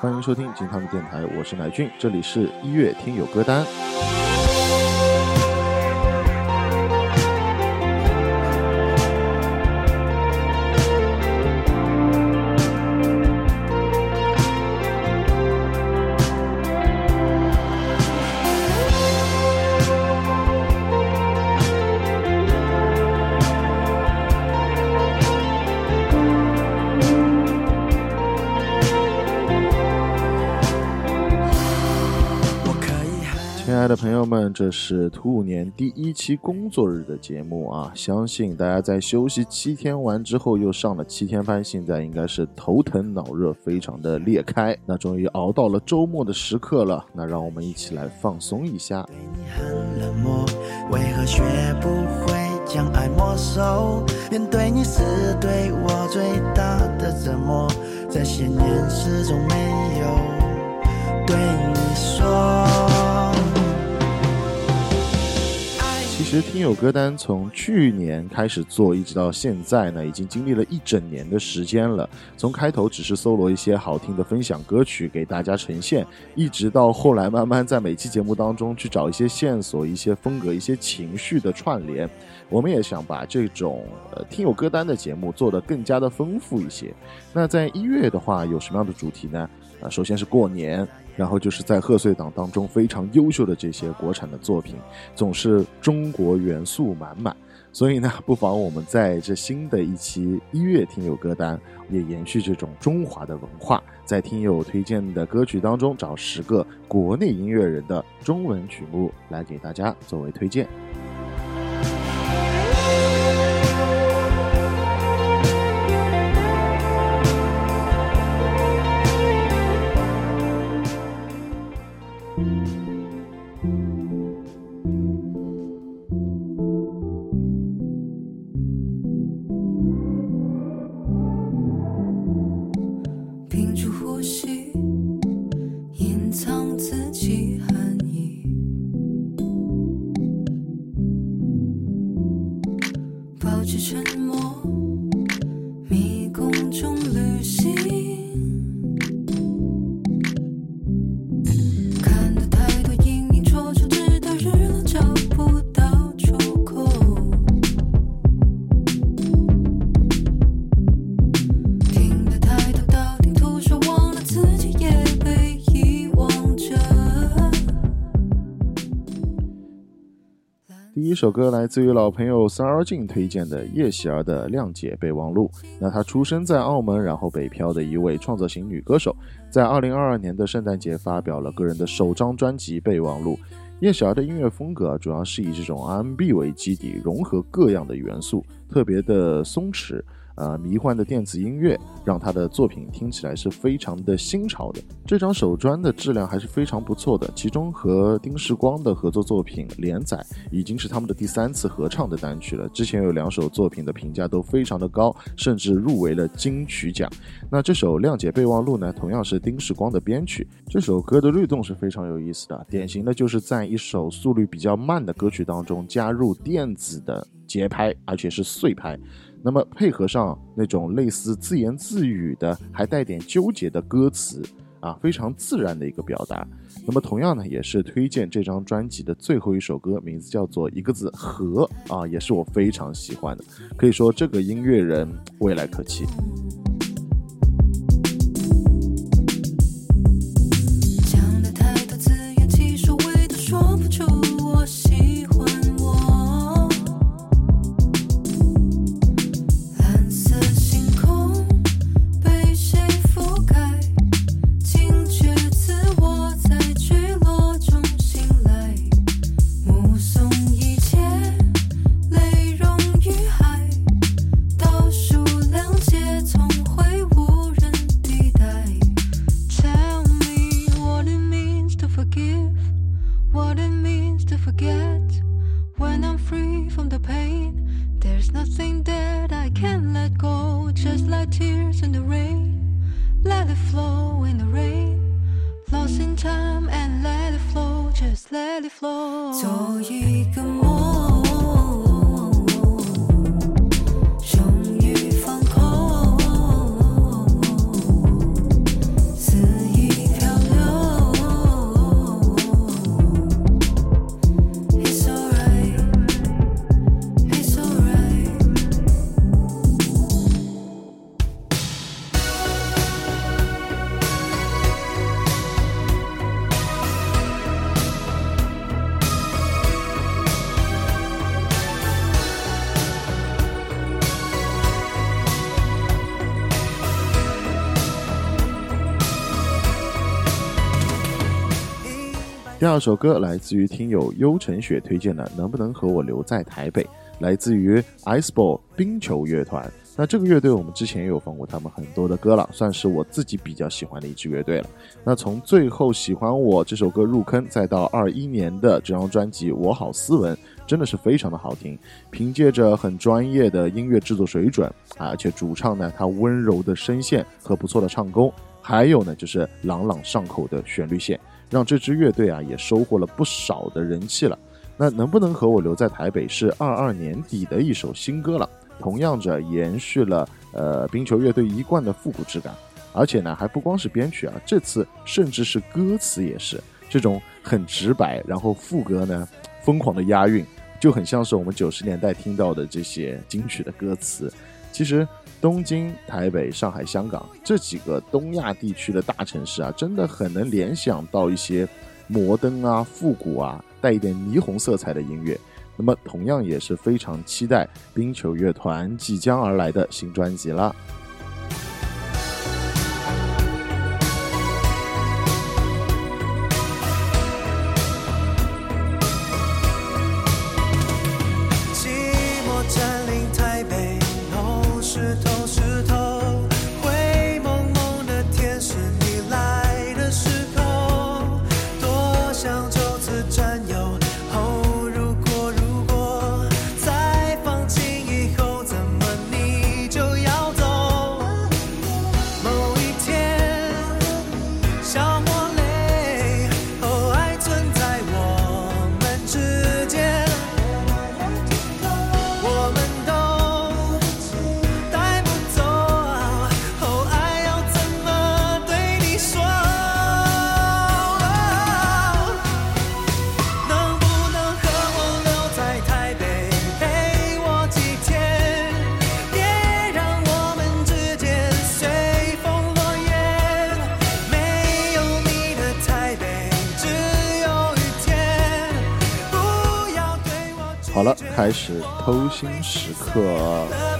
欢迎收听金汤的电台，我是乃俊，这里是一月听友歌单。这是兔年第一期工作日的节目啊！相信大家在休息七天完之后，又上了七天班，现在应该是头疼脑热，非常的裂开。那终于熬到了周末的时刻了，那让我们一起来放松一下。对你很冷漠，为何学不会将爱没收？面对你是对我最大的折磨，这些年始终没有对你说。其实听友歌单从去年开始做，一直到现在呢，已经经历了一整年的时间了。从开头只是搜罗一些好听的分享歌曲给大家呈现，一直到后来慢慢在每期节目当中去找一些线索、一些风格、一些情绪的串联。我们也想把这种呃听友歌单的节目做得更加的丰富一些。那在一月的话，有什么样的主题呢？啊，首先是过年。然后就是在贺岁档当中非常优秀的这些国产的作品，总是中国元素满满。所以呢，不妨我们在这新的一期一月听友歌单，也延续这种中华的文化，在听友推荐的歌曲当中找十个国内音乐人的中文曲目来给大家作为推荐。第一首歌来自于老朋友三儿静推荐的叶喜儿的《谅解备忘录》。那她出生在澳门，然后北漂的一位创作型女歌手，在二零二二年的圣诞节发表了个人的首张专辑《备忘录》。叶喜儿的音乐风格主要是以这种 R&B 为基底，融合各样的元素，特别的松弛。呃，迷幻的电子音乐让他的作品听起来是非常的新潮的。这张手专的质量还是非常不错的，其中和丁世光的合作作品《连载》已经是他们的第三次合唱的单曲了。之前有两首作品的评价都非常的高，甚至入围了金曲奖。那这首《谅解备忘录》呢，同样是丁世光的编曲。这首歌的律动是非常有意思的，典型的就是在一首速率比较慢的歌曲当中加入电子的节拍，而且是碎拍。那么配合上那种类似自言自语的，还带点纠结的歌词啊，非常自然的一个表达。那么同样呢，也是推荐这张专辑的最后一首歌，名字叫做一个字和啊，也是我非常喜欢的。可以说这个音乐人未来可期。第二首歌来自于听友幽晨雪推荐的《能不能和我留在台北》，来自于 Iceball 冰球乐团。那这个乐队我们之前也有放过他们很多的歌了，算是我自己比较喜欢的一支乐队了。那从最后喜欢我这首歌入坑，再到二一年的这张专辑《我好斯文》，真的是非常的好听。凭借着很专业的音乐制作水准啊，而且主唱呢他温柔的声线和不错的唱功，还有呢就是朗朗上口的旋律线。让这支乐队啊也收获了不少的人气了。那能不能和我留在台北是二二年底的一首新歌了，同样着延续了呃冰球乐队一贯的复古质感，而且呢还不光是编曲啊，这次甚至是歌词也是这种很直白，然后副歌呢疯狂的押韵，就很像是我们九十年代听到的这些金曲的歌词。其实。东京、台北、上海、香港这几个东亚地区的大城市啊，真的很能联想到一些摩登啊、复古啊、带一点霓虹色彩的音乐。那么，同样也是非常期待冰球乐团即将而来的新专辑了。开始偷心时刻。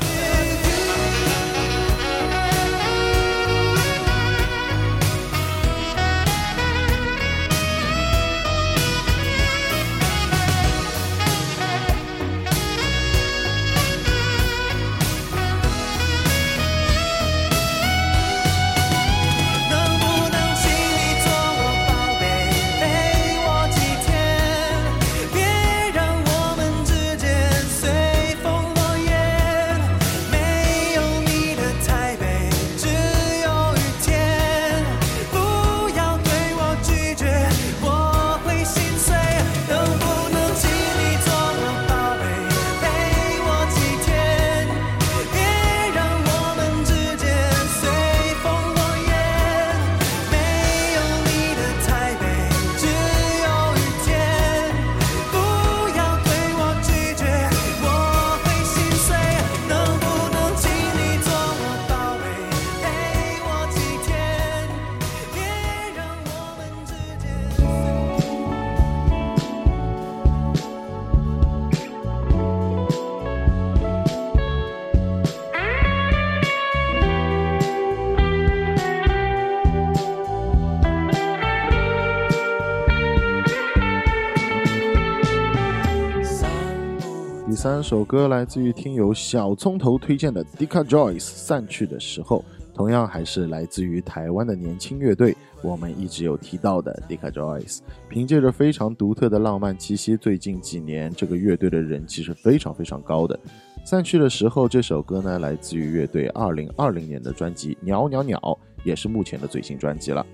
首歌来自于听友小葱头推荐的 Dika Joyce 散去的时候，同样还是来自于台湾的年轻乐队。我们一直有提到的 Dika Joyce，凭借着非常独特的浪漫气息，最近几年这个乐队的人气是非常非常高的。散去的时候这首歌呢，来自于乐队二零二零年的专辑《鸟鸟鸟》，也是目前的最新专辑了。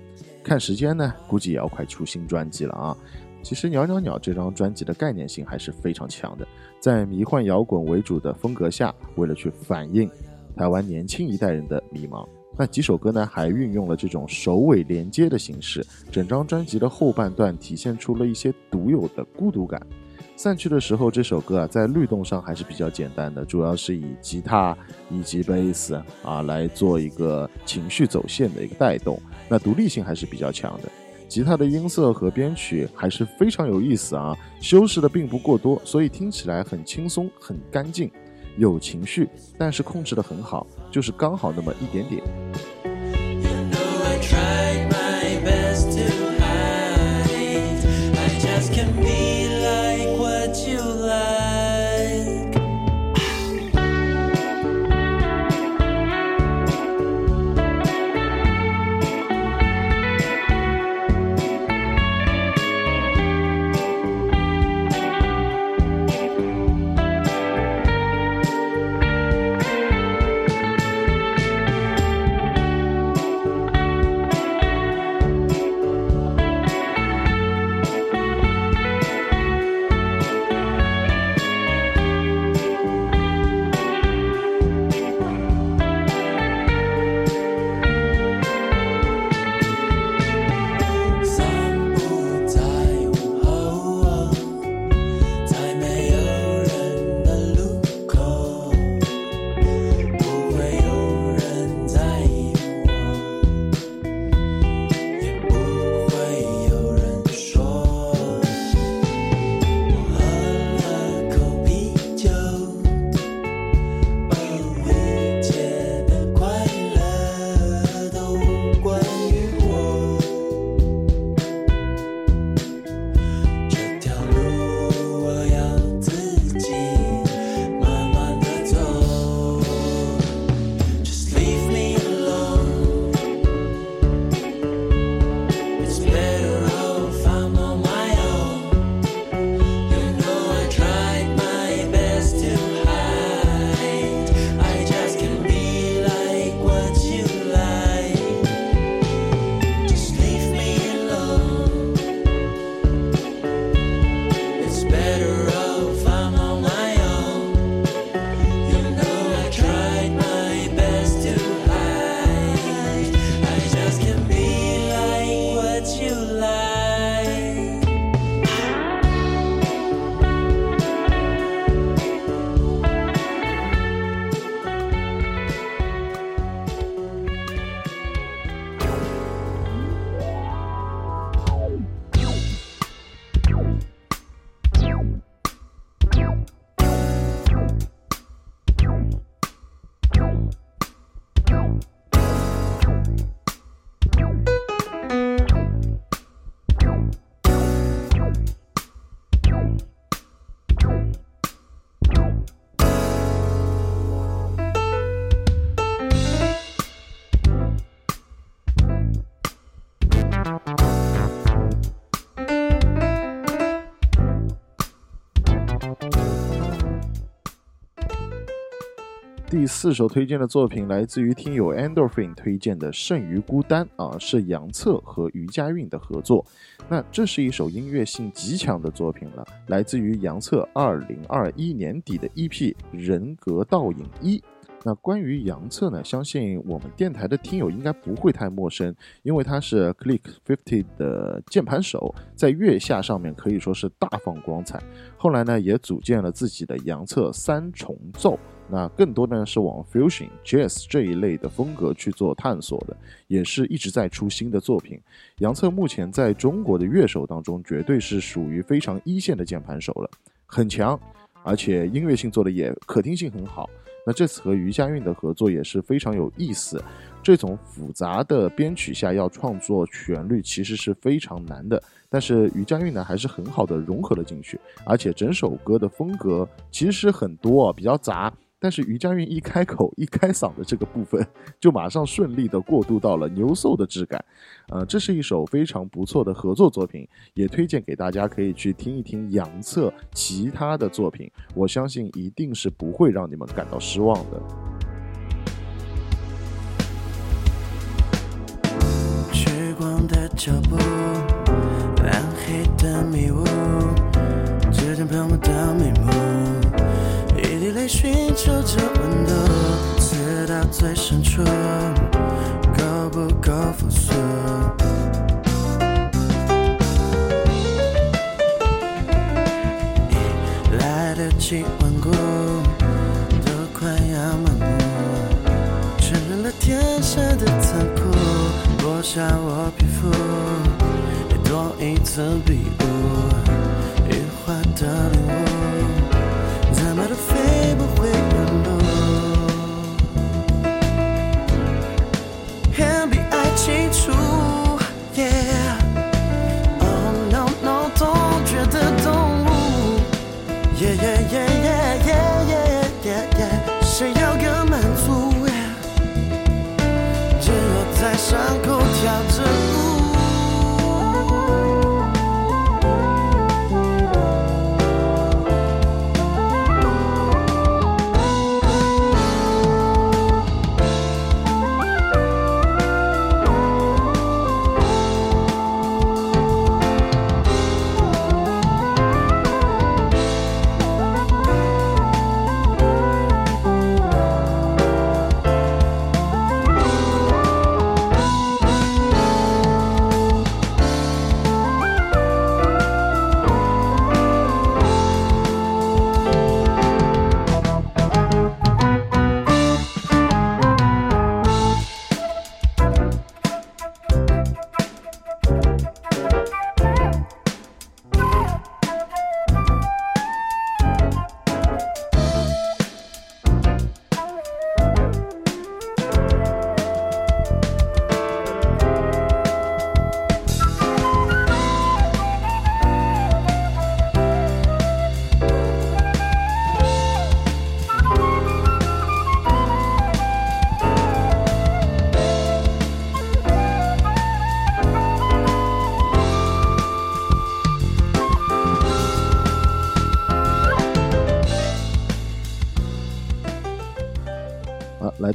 看时间呢，估计也要快出新专辑了啊。其实《鸟鸟鸟》这张专辑的概念性还是非常强的，在迷幻摇滚为主的风格下，为了去反映台湾年轻一代人的迷茫，那几首歌呢还运用了这种首尾连接的形式，整张专辑的后半段体现出了一些独有的孤独感。散去的时候这首歌啊，在律动上还是比较简单的，主要是以吉他以及贝斯啊来做一个情绪走线的一个带动，那独立性还是比较强的。吉他的音色和编曲还是非常有意思啊，修饰的并不过多，所以听起来很轻松、很干净，有情绪，但是控制的很好，就是刚好那么一点点。第四首推荐的作品来自于听友 Endorphin 推荐的《剩余孤单》啊，是杨策和余佳韵的合作。那这是一首音乐性极强的作品了，来自于杨策二零二一年底的 EP《人格倒影一》。那关于杨策呢，相信我们电台的听友应该不会太陌生，因为他是 Click Fifty 的键盘手，在月下上面可以说是大放光彩。后来呢，也组建了自己的杨策三重奏。那更多呢是往 fusion jazz 这一类的风格去做探索的，也是一直在出新的作品。杨策目前在中国的乐手当中，绝对是属于非常一线的键盘手了，很强，而且音乐性做的也可听性很好。那这次和余佳韵的合作也是非常有意思。这种复杂的编曲下要创作旋律，其实是非常难的。但是余佳韵呢，还是很好的融合了进去，而且整首歌的风格其实很多，比较杂。但是余佳韵一开口一开嗓的这个部分，就马上顺利的过渡到了牛 soul 的质感，呃，这是一首非常不错的合作作品，也推荐给大家可以去听一听杨策其他的作品，我相信一定是不会让你们感到失望的。时光的脚步，暗黑的迷雾，指尖碰不到眉目。寻求着温度，刺到最深处，够不够复苏？来得及顽固，都快要麻木，承认了天生的残酷，剥下我皮肤，也多一层比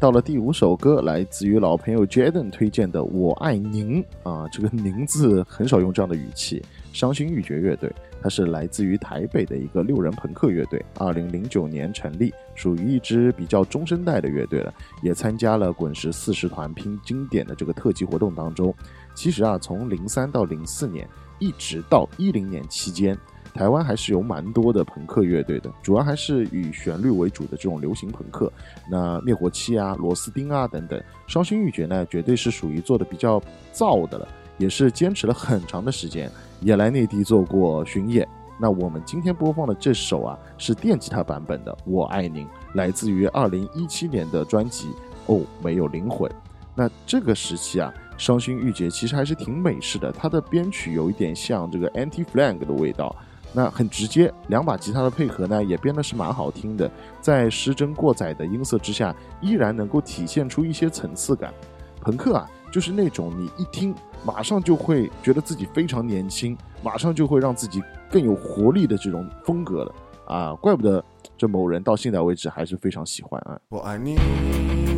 到了第五首歌，来自于老朋友 Jaden 推荐的《我爱您》啊，这个“您”字很少用这样的语气。伤心欲绝乐队，它是来自于台北的一个六人朋克乐队，二零零九年成立，属于一支比较中生代的乐队了，也参加了滚石四十团拼经典的这个特辑活动当中。其实啊，从零三到零四年，一直到一零年期间。台湾还是有蛮多的朋克乐队的，主要还是以旋律为主的这种流行朋克。那灭火器啊、螺丝钉啊等等，伤心欲绝呢，绝对是属于做的比较燥的了，也是坚持了很长的时间，也来内地做过巡演。那我们今天播放的这首啊，是电吉他版本的《我爱您》，来自于二零一七年的专辑《哦，没有灵魂》。那这个时期啊，伤心欲绝其实还是挺美式的，它的编曲有一点像这个 Anti Flag 的味道。那很直接，两把吉他的配合呢，也编的是蛮好听的，在失真过载的音色之下，依然能够体现出一些层次感。朋克啊，就是那种你一听，马上就会觉得自己非常年轻，马上就会让自己更有活力的这种风格了啊！怪不得这某人到现在为止还是非常喜欢啊。我爱你，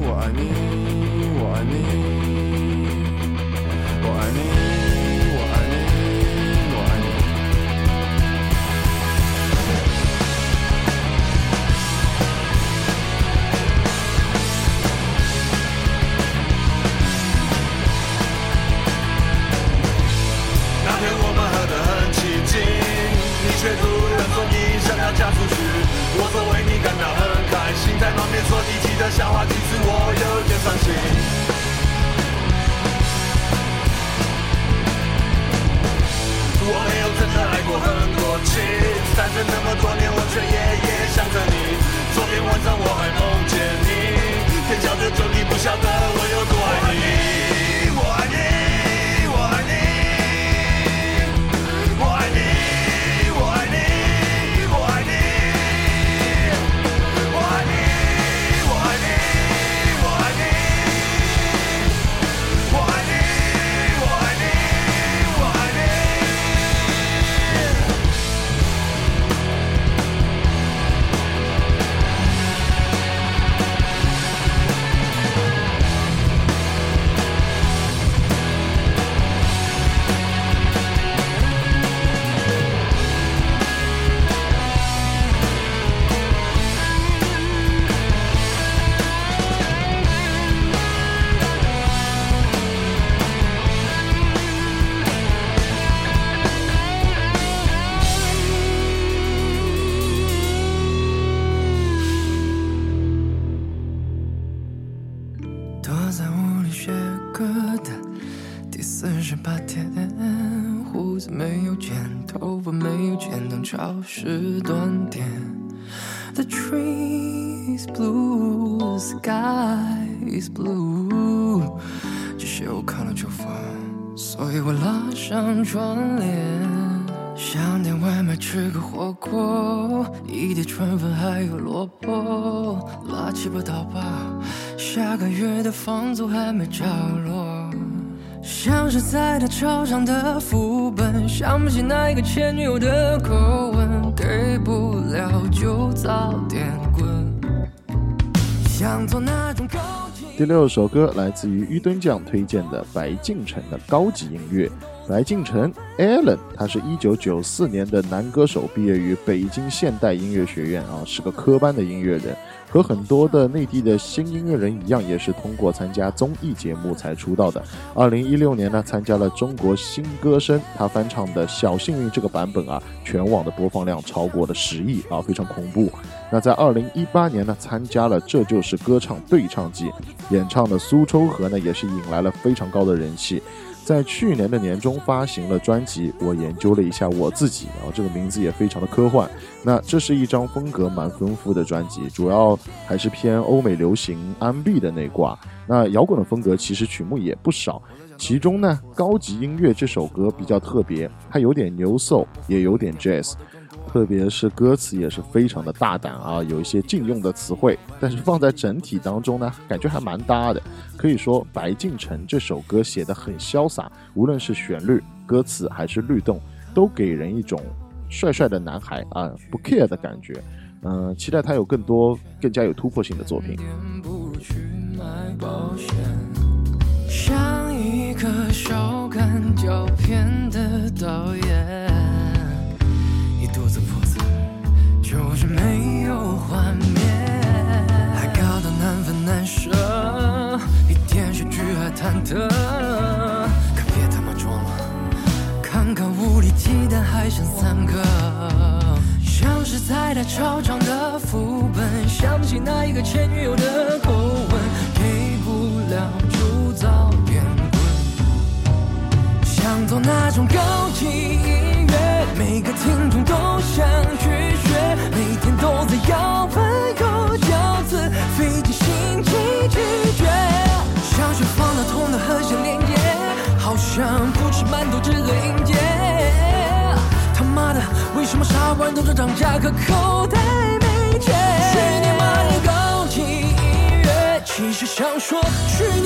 我爱你，我爱你，我爱你，情，单身那么多 blue。这些我看了就烦，所以我拉上窗帘。想点外卖吃个火锅，一碟春粉还有萝卜，拉七八刀吧，下个月的房租还没着落。像是在打操场的副本，想不起那一个前女友的口吻，给不了就早点滚。想做那种高。第六首歌来自于于敦将推荐的白敬晨的高级音乐。白敬城 Alan，他是一九九四年的男歌手，毕业于北京现代音乐学院啊，是个科班的音乐人。和很多的内地的新音乐人一样，也是通过参加综艺节目才出道的。二零一六年呢，参加了中国新歌声，他翻唱的《小幸运》这个版本啊，全网的播放量超过了十亿啊，非常恐怖。那在二零一八年呢，参加了《这就是歌唱对唱季》，演唱的《苏州河》呢，也是引来了非常高的人气。在去年的年中发行了专辑，我研究了一下我自己，然后这个名字也非常的科幻。那这是一张风格蛮丰富的专辑，主要还是偏欧美流行、R&B 的那挂。那摇滚的风格其实曲目也不少，其中呢，高级音乐这首歌比较特别，它有点牛 s 也有点 jazz。特别是歌词也是非常的大胆啊，有一些禁用的词汇，但是放在整体当中呢，感觉还蛮搭的。可以说，白敬城这首歌写得很潇洒，无论是旋律、歌词还是律动，都给人一种帅帅的男孩啊不 care 的感觉。嗯、期待他有更多更加有突破性的作品。像一个少看胶片的导演，肚子破字，就是没有画面，还搞得难分难舍，比电视剧还忐忑，可别他妈装了。看看无力鸡蛋还剩三个，像是在打超长的副本，想起那一个前女友的口吻，给不了就早点滚。想做那种高级，每个听众都想去学，每天都在摇摆口角字，费尽心机拒绝，想学放大痛的和弦连接，好像不吃馒头只喝音阶。他妈的，为什么傻瓜都这涨价，可口袋没钱？去你妈的高级音乐！其实想说，去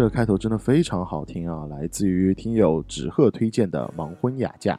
这个开头真的非常好听啊，来自于听友纸鹤推荐的《盲婚雅嫁》。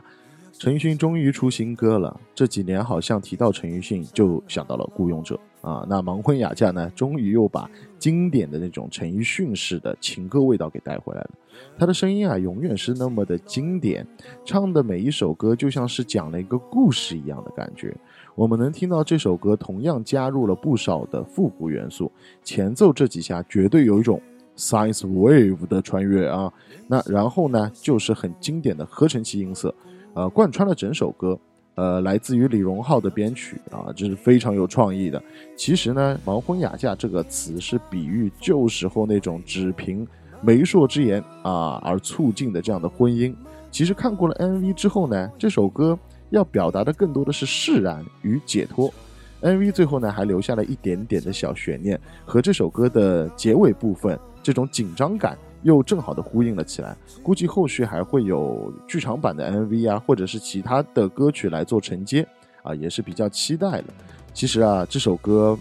陈奕迅终于出新歌了，这几年好像提到陈奕迅就想到了《孤勇者》啊，那《盲婚雅嫁》呢，终于又把经典的那种陈奕迅式的情歌味道给带回来了。他的声音啊，永远是那么的经典，唱的每一首歌就像是讲了一个故事一样的感觉。我们能听到这首歌同样加入了不少的复古元素，前奏这几下绝对有一种 science wave 的穿越啊。那然后呢，就是很经典的合成器音色。呃，贯穿了整首歌，呃，来自于李荣浩的编曲啊，这是非常有创意的。其实呢，“盲婚哑嫁”这个词是比喻旧时候那种只凭媒妁之言啊而促进的这样的婚姻。其实看过了 MV 之后呢，这首歌要表达的更多的是释然与解脱。MV 最后呢，还留下了一点点的小悬念，和这首歌的结尾部分这种紧张感。又正好的呼应了起来，估计后续还会有剧场版的 MV 啊，或者是其他的歌曲来做承接啊，也是比較期待的。其實啊，這首歌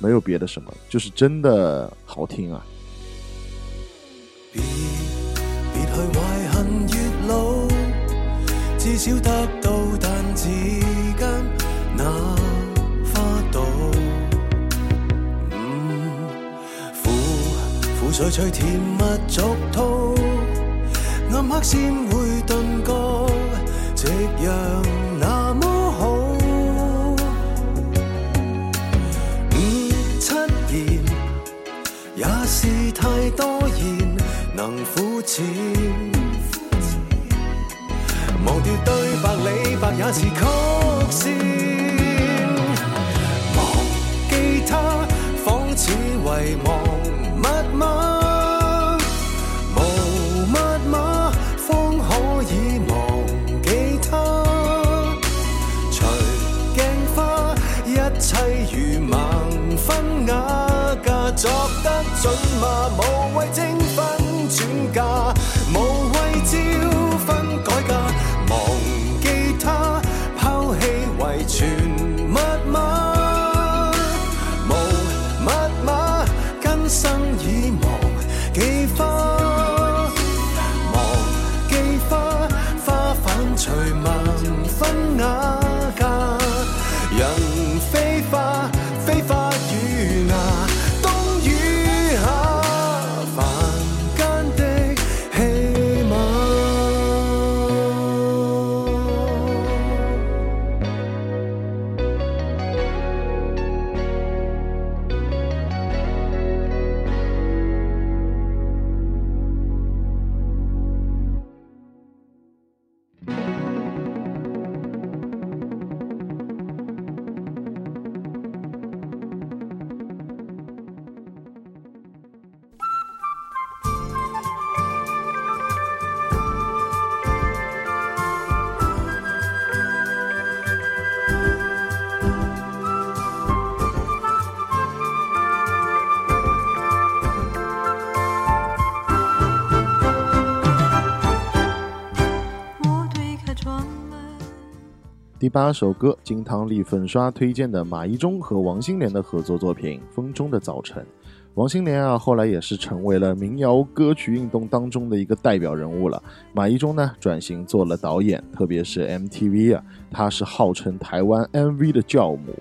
沒有別的什麼，就是真的好聽啊。別去懷恨月老，至少得到苦脆脆甜蜜俗套，暗黑先會頓覺夕陽那麼好。五七言也是太多言，能肤浅。忘掉對白，李白也是曲線。忘記他，仿似遺忘第八首歌，金汤力粉刷推荐的马一中和王心莲的合作作品《风中的早晨》。王心莲啊，后来也是成为了民谣歌曲运动当中的一个代表人物了。马一中呢，转型做了导演，特别是 MTV 啊，他是号称台湾 MV 的教母。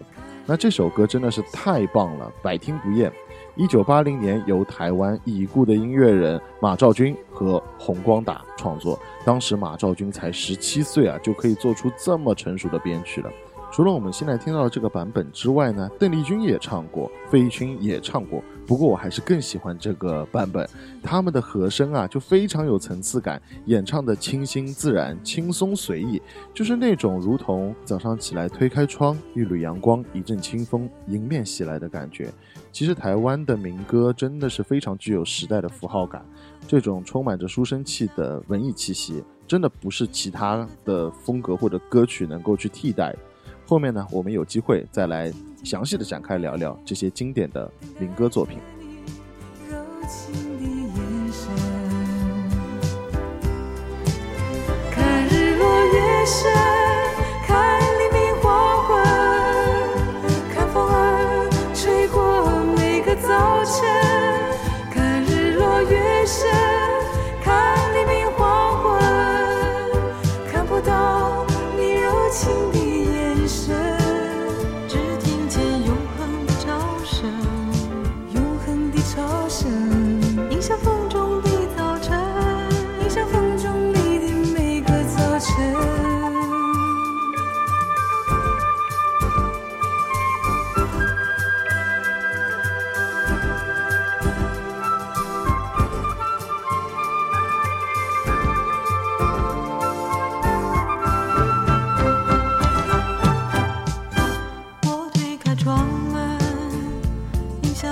那这首歌真的是太棒了，百听不厌。一九八零年由台湾已故的音乐人马兆军和洪光达创作，当时马兆军才十七岁啊，就可以做出这么成熟的编曲了。除了我们现在听到的这个版本之外呢，邓丽君也唱过，费玉清也唱过。不过我还是更喜欢这个版本，他们的和声啊就非常有层次感，演唱的清新自然、轻松随意，就是那种如同早上起来推开窗，一缕阳光，一阵清风迎面袭来的感觉。其实台湾的民歌真的是非常具有时代的符号感，这种充满着书生气的文艺气息，真的不是其他的风格或者歌曲能够去替代。后面呢，我们有机会再来详细的展开聊聊这些经典的民歌作品。柔情的眼神，看日落月升，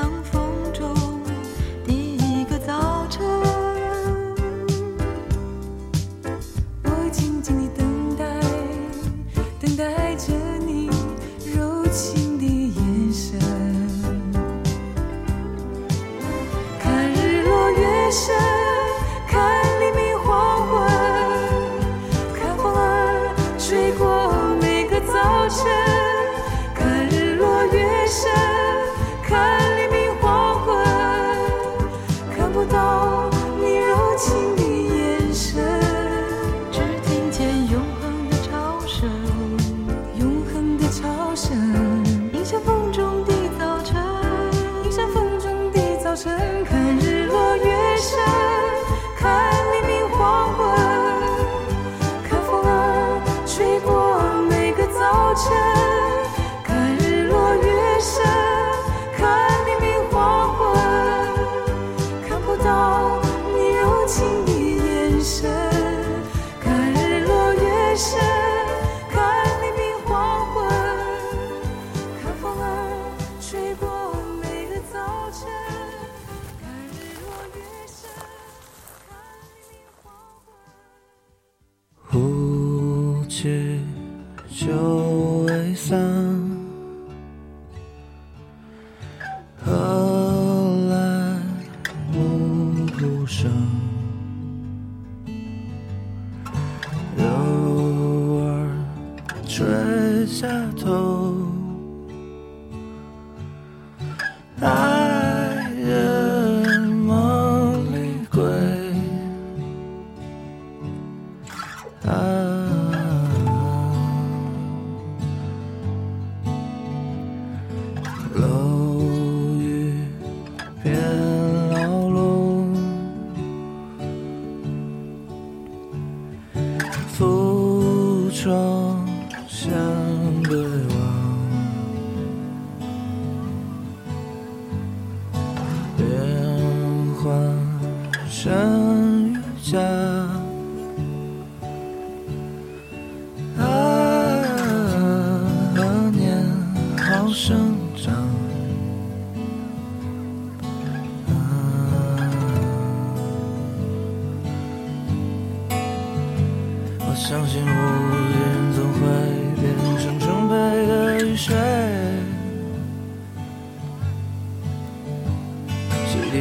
yourself 昏。雾气就未散，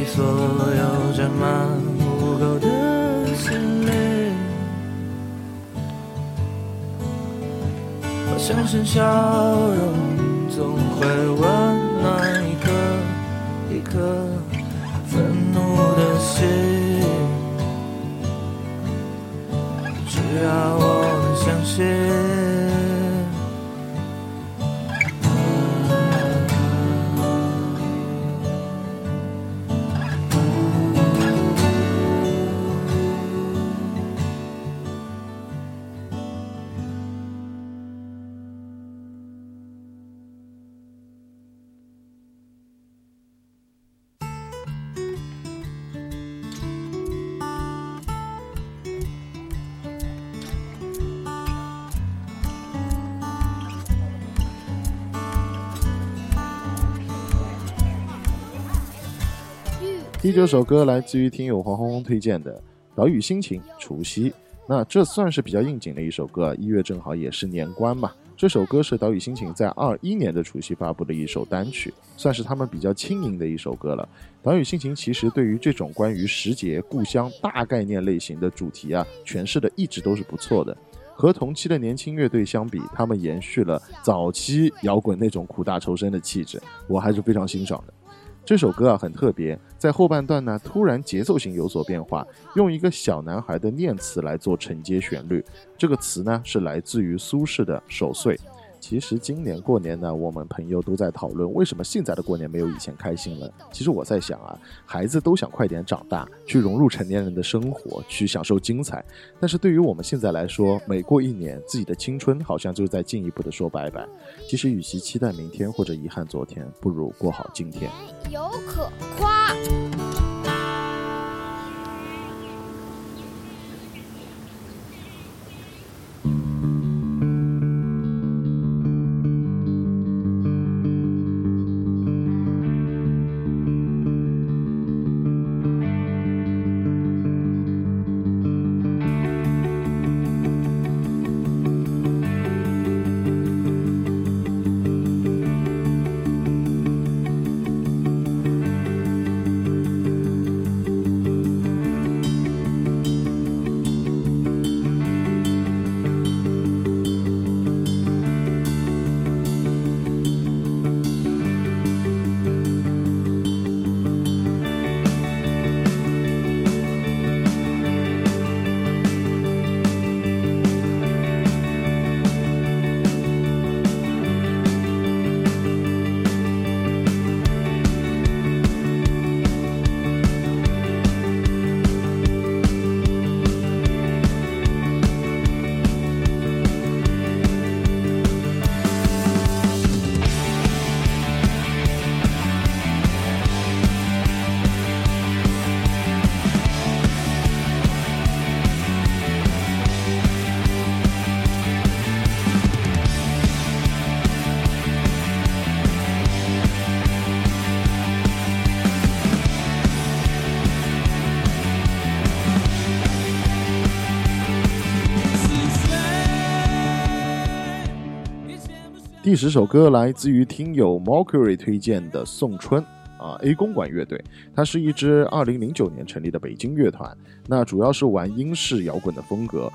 所有沾满污垢的心灵。我相信笑容总会温暖一颗一颗愤怒的心。只要我能相信。这首歌来自于听友黄红红推荐的《岛屿心情》除夕。那这算是比较应景的一首歌，啊一月正好也是年关嘛。这首歌是岛屿心情在二一年的除夕发布的一首单曲，算是他们比较轻盈的一首歌了。岛屿心情其实对于这种关于时节、故乡大概念类型的主题啊，诠释的一直都是不错的。和同期的年轻乐队相比，他们延续了早期摇滚那种苦大仇深的气质，我还是非常欣赏的。这首歌啊很特别，在后半段呢，突然节奏型有所变化，用一个小男孩的念词来做承接旋律。这个词呢是来自于苏轼的《守岁》。其实今年过年呢，我们朋友都在讨论为什么现在的过年没有以前开心了。其实我在想啊，孩子都想快点长大，去融入成年人的生活，去享受精彩。但是对于我们现在来说，每过一年，自己的青春好像就在进一步的说拜拜。其实与其期待明天或者遗憾昨天，不如过好今天。有可夸。第十首歌来自于听友 Mercury 推荐的宋春啊 A 公馆乐队，它是一支二零零九年成立的北京乐团，那主要是玩英式摇滚的风格。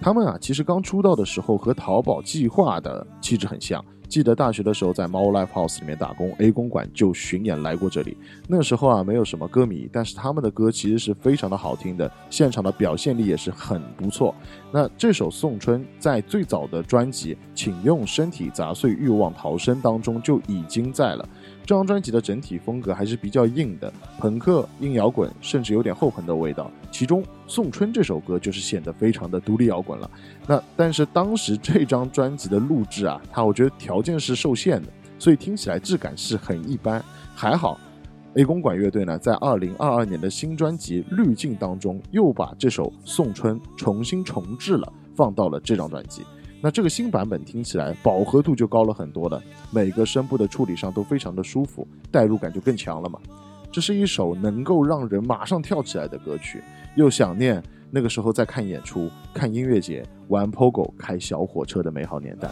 他们啊，其实刚出道的时候和淘宝计划的气质很像。记得大学的时候在猫 Live House 里面打工，A 公馆就巡演来过这里。那时候啊，没有什么歌迷，但是他们的歌其实是非常的好听的，现场的表现力也是很不错。那这首《送春》在最早的专辑《请用身体砸碎欲望逃生》当中就已经在了。这张专辑的整体风格还是比较硬的，朋克、硬摇滚，甚至有点后朋的味道。其中《送春》这首歌就是显得非常的独立摇滚了。那但是当时这张专辑的录制啊，它我觉得条件是受限的，所以听起来质感是很一般。还好，A 公馆乐队呢，在二零二二年的新专辑《滤镜》当中，又把这首《送春》重新重置了，放到了这张专辑。那这个新版本听起来饱和度就高了很多了，每个声部的处理上都非常的舒服，代入感就更强了嘛。这是一首能够让人马上跳起来的歌曲，又想念那个时候在看演出、看音乐节、玩 POGO、开小火车的美好年代。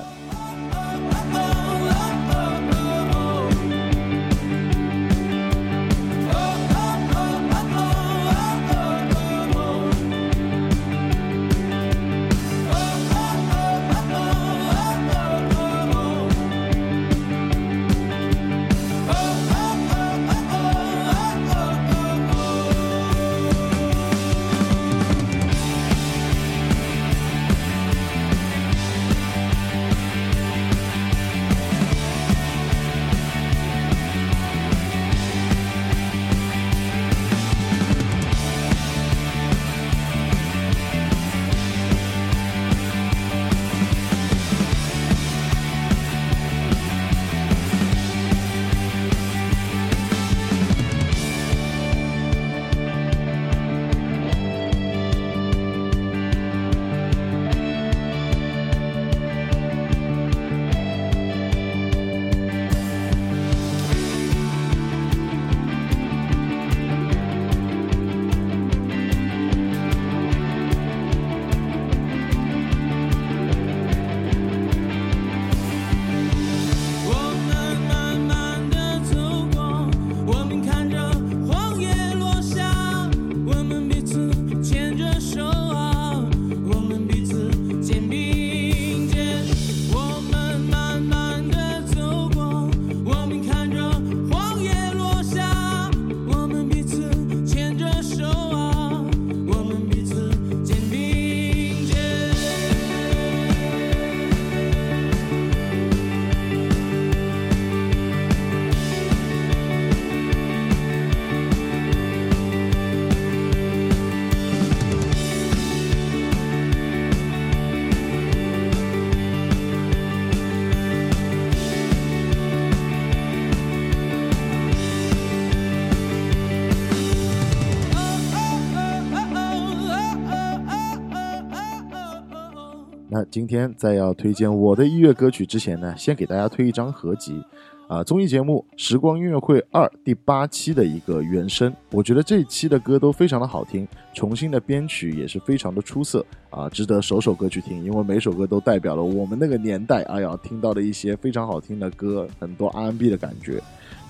今天在要推荐我的音乐歌曲之前呢，先给大家推一张合集，啊，综艺节目《时光音乐会二》第八期的一个原声。我觉得这一期的歌都非常的好听，重新的编曲也是非常的出色啊，值得首首歌去听，因为每首歌都代表了我们那个年代，哎呀，听到的一些非常好听的歌，很多 R&B 的感觉。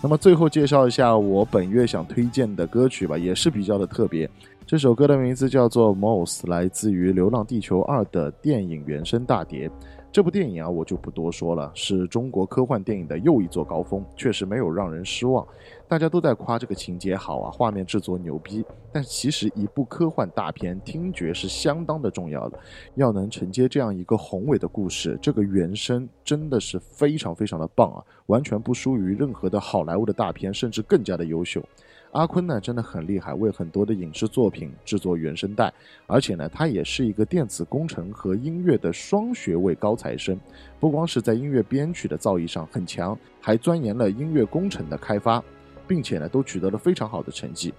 那么最后介绍一下我本月想推荐的歌曲吧，也是比较的特别。这首歌的名字叫做《Moss》，来自于《流浪地球二》的电影原声大碟。这部电影啊，我就不多说了，是中国科幻电影的又一座高峰，确实没有让人失望。大家都在夸这个情节好啊，画面制作牛逼，但其实一部科幻大片，听觉是相当的重要的。要能承接这样一个宏伟的故事，这个原声真的是非常非常的棒啊，完全不输于任何的好莱坞的大片，甚至更加的优秀。阿坤呢真的很厉害，为很多的影视作品制作原声带，而且呢，他也是一个电子工程和音乐的双学位高材生，不光是在音乐编曲的造诣上很强，还钻研了音乐工程的开发，并且呢，都取得了非常好的成绩。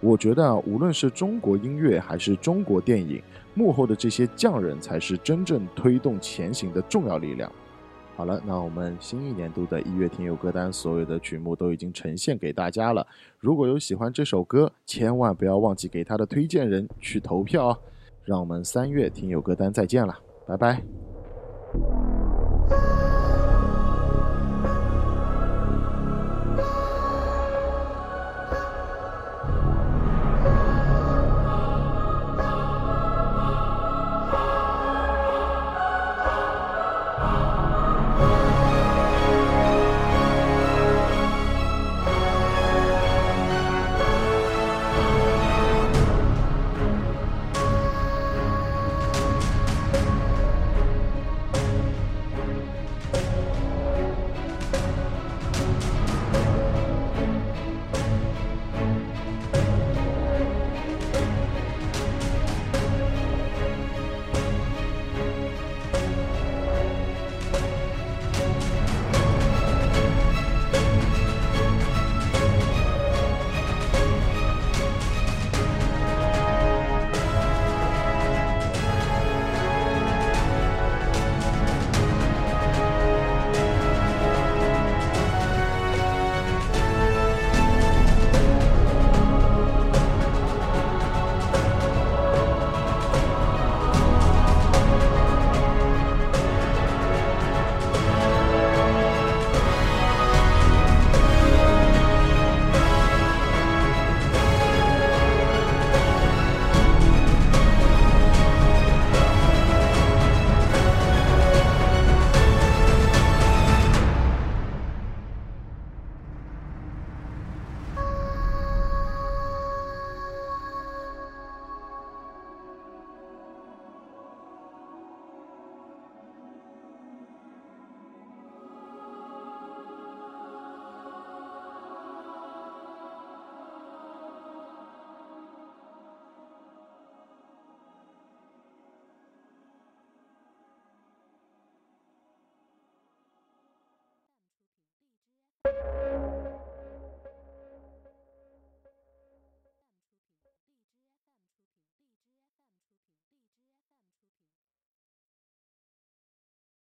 我觉得，无论是中国音乐还是中国电影，幕后的这些匠人才是真正推动前行的重要力量。好了，那我们新一年度的一月听友歌单，所有的曲目都已经呈现给大家了。如果有喜欢这首歌，千万不要忘记给他的推荐人去投票哦。让我们三月听友歌单再见了，拜拜。「